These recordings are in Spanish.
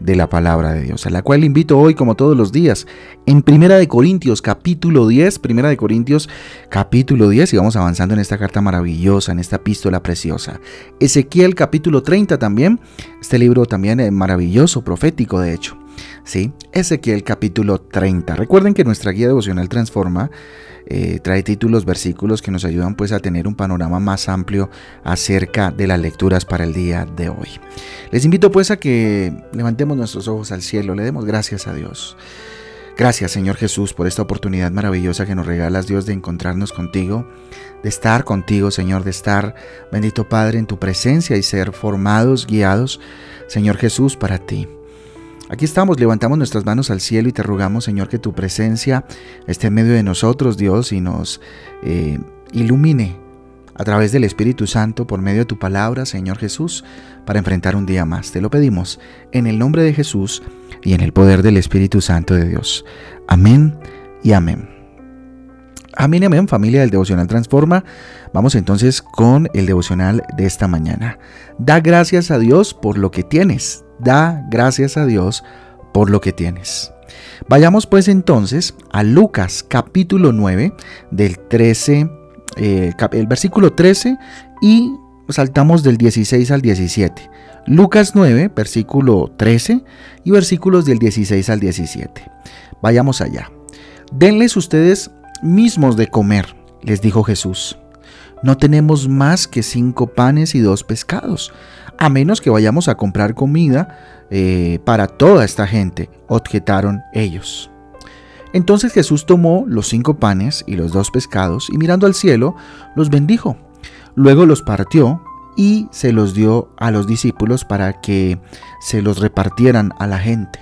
de la palabra de Dios, a la cual invito hoy como todos los días en Primera de Corintios capítulo 10, Primera de Corintios capítulo 10 y vamos avanzando en esta carta maravillosa, en esta epístola preciosa. Ezequiel capítulo 30 también, este libro también es maravilloso, profético de hecho. Sí, Ezequiel capítulo 30. Recuerden que nuestra guía devocional transforma eh, trae títulos, versículos que nos ayudan pues a tener un panorama más amplio acerca de las lecturas para el día de hoy. Les invito pues a que levantemos nuestros ojos al cielo, le demos gracias a Dios. Gracias Señor Jesús por esta oportunidad maravillosa que nos regalas Dios de encontrarnos contigo, de estar contigo Señor, de estar, bendito Padre, en tu presencia y ser formados, guiados, Señor Jesús, para ti. Aquí estamos, levantamos nuestras manos al cielo y te rogamos, Señor, que tu presencia esté en medio de nosotros, Dios, y nos eh, ilumine a través del Espíritu Santo por medio de tu palabra, Señor Jesús, para enfrentar un día más. Te lo pedimos en el nombre de Jesús y en el poder del Espíritu Santo de Dios. Amén y amén. Amén y amén, familia del Devocional Transforma. Vamos entonces con el devocional de esta mañana. Da gracias a Dios por lo que tienes Da gracias a Dios por lo que tienes. Vayamos pues entonces a Lucas capítulo 9 del 13, eh, el versículo 13 y saltamos del 16 al 17. Lucas 9, versículo 13 y versículos del 16 al 17. Vayamos allá. Denles ustedes mismos de comer, les dijo Jesús. No tenemos más que cinco panes y dos pescados a menos que vayamos a comprar comida eh, para toda esta gente, objetaron ellos. Entonces Jesús tomó los cinco panes y los dos pescados y mirando al cielo los bendijo. Luego los partió y se los dio a los discípulos para que se los repartieran a la gente.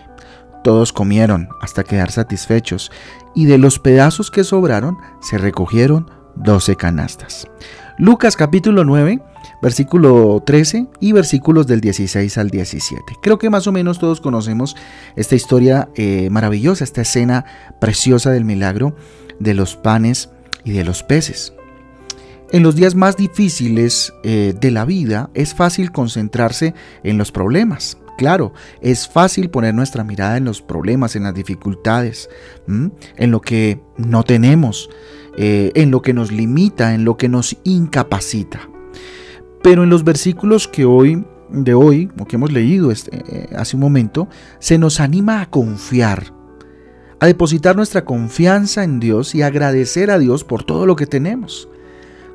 Todos comieron hasta quedar satisfechos y de los pedazos que sobraron se recogieron doce canastas. Lucas capítulo 9 versículo 13 y versículos del 16 al 17. Creo que más o menos todos conocemos esta historia eh, maravillosa, esta escena preciosa del milagro de los panes y de los peces. En los días más difíciles eh, de la vida es fácil concentrarse en los problemas. Claro, es fácil poner nuestra mirada en los problemas, en las dificultades, en lo que no tenemos, eh, en lo que nos limita, en lo que nos incapacita. Pero en los versículos que hoy, de hoy, o que hemos leído este, eh, hace un momento, se nos anima a confiar, a depositar nuestra confianza en Dios y agradecer a Dios por todo lo que tenemos.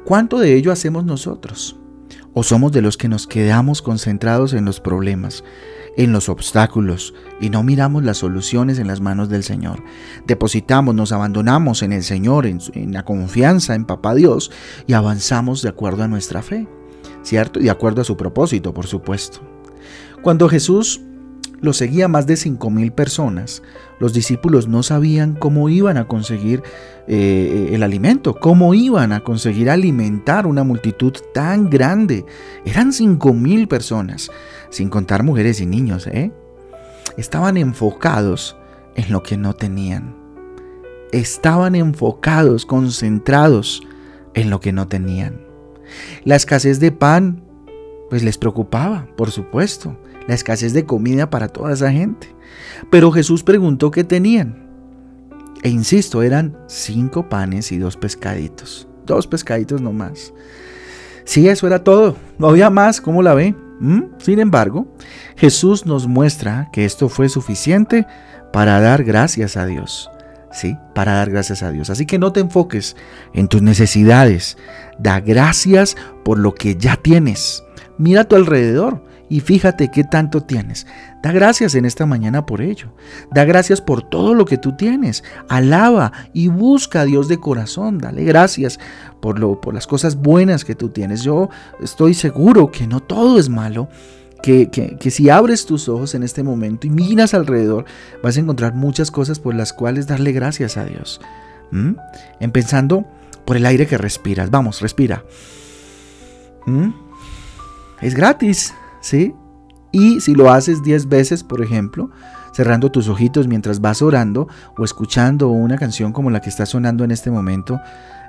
¿Cuánto de ello hacemos nosotros? ¿O somos de los que nos quedamos concentrados en los problemas, en los obstáculos y no miramos las soluciones en las manos del Señor? Depositamos, nos abandonamos en el Señor, en, la confianza en Papá Dios y avanzamos de acuerdo a nuestra fe. ¿cierto? Y de acuerdo a su propósito, por supuesto. Cuando Jesús lo seguía más de cinco mil personas, los discípulos no sabían cómo iban a conseguir eh, el alimento, cómo iban a conseguir alimentar una multitud tan grande. Eran cinco mil personas, sin contar mujeres y niños, ¿eh? Estaban enfocados en lo que no tenían. Estaban enfocados, concentrados en lo que no tenían. La escasez de pan, pues les preocupaba, por supuesto, la escasez de comida para toda esa gente. Pero Jesús preguntó qué tenían. E insisto, eran cinco panes y dos pescaditos. Dos pescaditos nomás. Sí, eso era todo. No había más, ¿cómo la ve? ¿Mm? Sin embargo, Jesús nos muestra que esto fue suficiente para dar gracias a Dios. ¿sí? Para dar gracias a Dios. Así que no te enfoques en tus necesidades. Da gracias por lo que ya tienes. Mira a tu alrededor y fíjate qué tanto tienes. Da gracias en esta mañana por ello. Da gracias por todo lo que tú tienes. Alaba y busca a Dios de corazón. Dale gracias por, lo, por las cosas buenas que tú tienes. Yo estoy seguro que no todo es malo que, si abres tus ojos en este momento y miras alrededor, vas a encontrar muchas cosas por las cuales darle gracias a Dios. Empezando por el aire que respiras. Vamos, respira. Es gratis, ¿sí? Y si lo haces 10 veces, por ejemplo, cerrando tus ojitos mientras vas orando o escuchando una canción como la que está sonando en este momento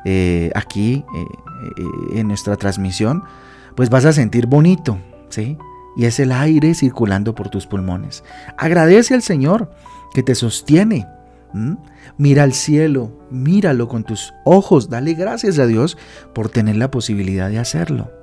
eh, aquí eh, eh, en nuestra transmisión, pues vas a sentir bonito, ¿sí? Y es el aire circulando por tus pulmones. Agradece al Señor que te sostiene. Mira al cielo, míralo con tus ojos, dale gracias a Dios por tener la posibilidad de hacerlo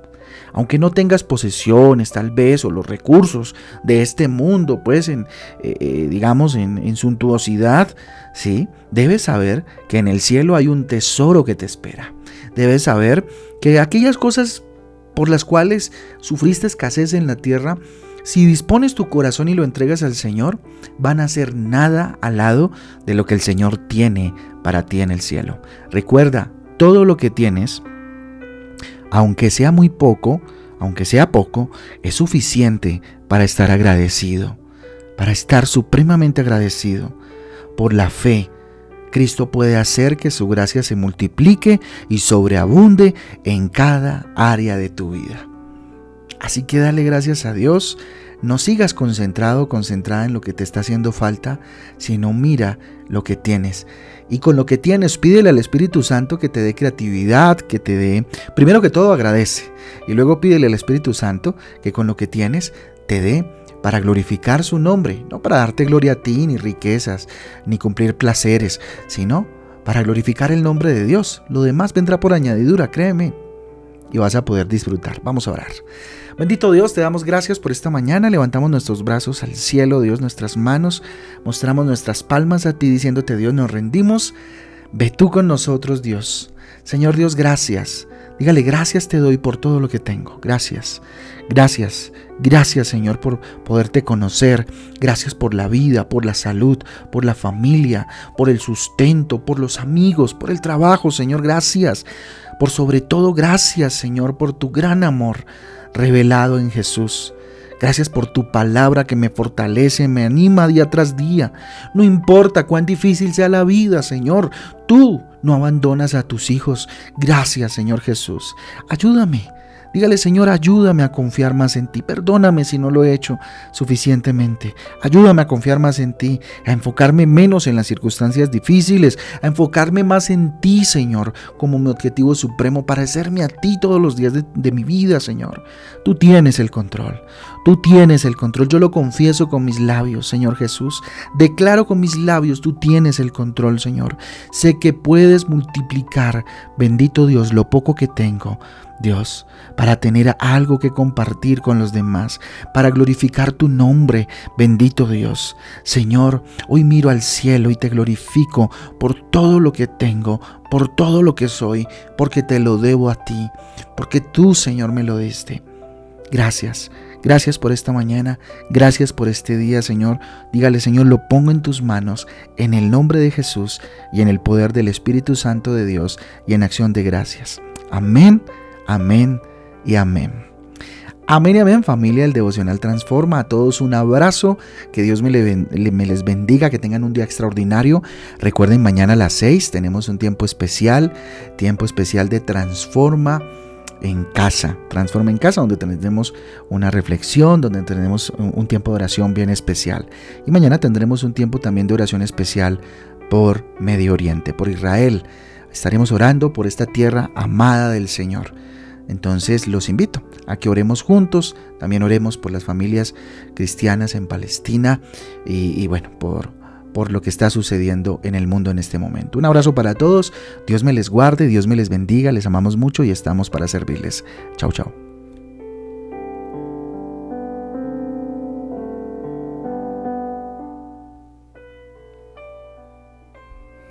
aunque no tengas posesiones tal vez o los recursos de este mundo, pues en, eh, eh, digamos, en, suntuosidad, ¿sí? Debes saber que en el cielo hay un tesoro que te espera. Debes saber que aquellas cosas por las cuales sufriste escasez en la tierra, si dispones tu corazón y lo entregas al Señor, van a ser nada al lado de lo que el Señor tiene para ti en el cielo. Recuerda, todo lo que tienes aunque sea muy poco, aunque sea poco, es suficiente para estar agradecido, para estar supremamente agradecido. Por la fe, Cristo puede hacer que su gracia se multiplique y sobreabunde en cada área de tu vida. Así que dale gracias a Dios no sigas concentrado, concentrada en lo que te está haciendo falta, sino mira lo que tienes. Y con lo que tienes, pídele al Espíritu Santo que te dé creatividad, que te dé, primero que todo agradece. Y luego pídele al Espíritu Santo que con lo que tienes te dé para glorificar su nombre, no para darte gloria a ti, ni riquezas, ni cumplir placeres, sino para glorificar el nombre de Dios. Lo demás vendrá por añadidura, créeme y vas a poder disfrutar. Vamos a orar. Bendito Dios, te damos gracias por esta mañana. Levantamos nuestros brazos al cielo, Dios, nuestras manos. Mostramos nuestras palmas a ti diciéndote, Dios, nos rendimos. Ve tú con nosotros, Dios. Señor Dios, gracias. Dígale, gracias te doy por todo lo que tengo. Gracias. Gracias. Gracias, Señor, por poderte conocer. Gracias por la vida, por la salud, por la familia, por el sustento, por los amigos, por el trabajo, Señor. Gracias. Por sobre todo, gracias, Señor, por tu gran amor revelado en Jesús. Gracias por tu palabra que me fortalece, me anima día tras día. No importa cuán difícil sea la vida, Señor, tú no abandonas a tus hijos. Gracias, Señor Jesús. Ayúdame Dígale, Señor, ayúdame a confiar más en ti. Perdóname si no lo he hecho suficientemente. Ayúdame a confiar más en ti, a enfocarme menos en las circunstancias difíciles, a enfocarme más en ti, Señor, como mi objetivo supremo para hacerme a ti todos los días de, de mi vida, Señor. Tú tienes el control. Tú tienes el control. Yo lo confieso con mis labios, Señor Jesús. Declaro con mis labios, tú tienes el control, Señor. Sé que puedes multiplicar, bendito Dios, lo poco que tengo Dios, para tener algo que compartir con los demás, para glorificar tu nombre, bendito Dios. Señor, hoy miro al cielo y te glorifico por todo lo que tengo, por todo lo que soy, porque te lo debo a ti, porque tú, Señor, me lo diste. Gracias. Gracias por esta mañana, gracias por este día, Señor. Dígale, Señor, lo pongo en tus manos, en el nombre de Jesús y en el poder del Espíritu Santo de Dios y en acción de gracias. Amén Amén y amén. Amén y amén familia del devocional transforma. A todos un abrazo. Que Dios me, les bendiga. Que tengan un día extraordinario. Recuerden mañana a las 6 tenemos un tiempo especial. Tiempo especial de transforma en casa. Transforma en casa donde tendremos una reflexión. Donde tendremos un tiempo de oración bien especial. Y mañana tendremos un tiempo también de oración especial por Medio Oriente, por Israel. Estaremos orando por esta tierra amada del Señor. Entonces los invito a que oremos juntos, también oremos por las familias cristianas en Palestina y, bueno, por, por lo que está sucediendo en el mundo en este momento. Un abrazo para todos, Dios me les guarde, Dios me les bendiga, les amamos mucho y estamos para servirles. Chao, chao.